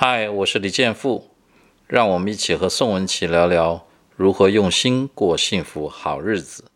嗨我是李建富让我们一起和宋文琪聊聊如何用心过幸福好日子。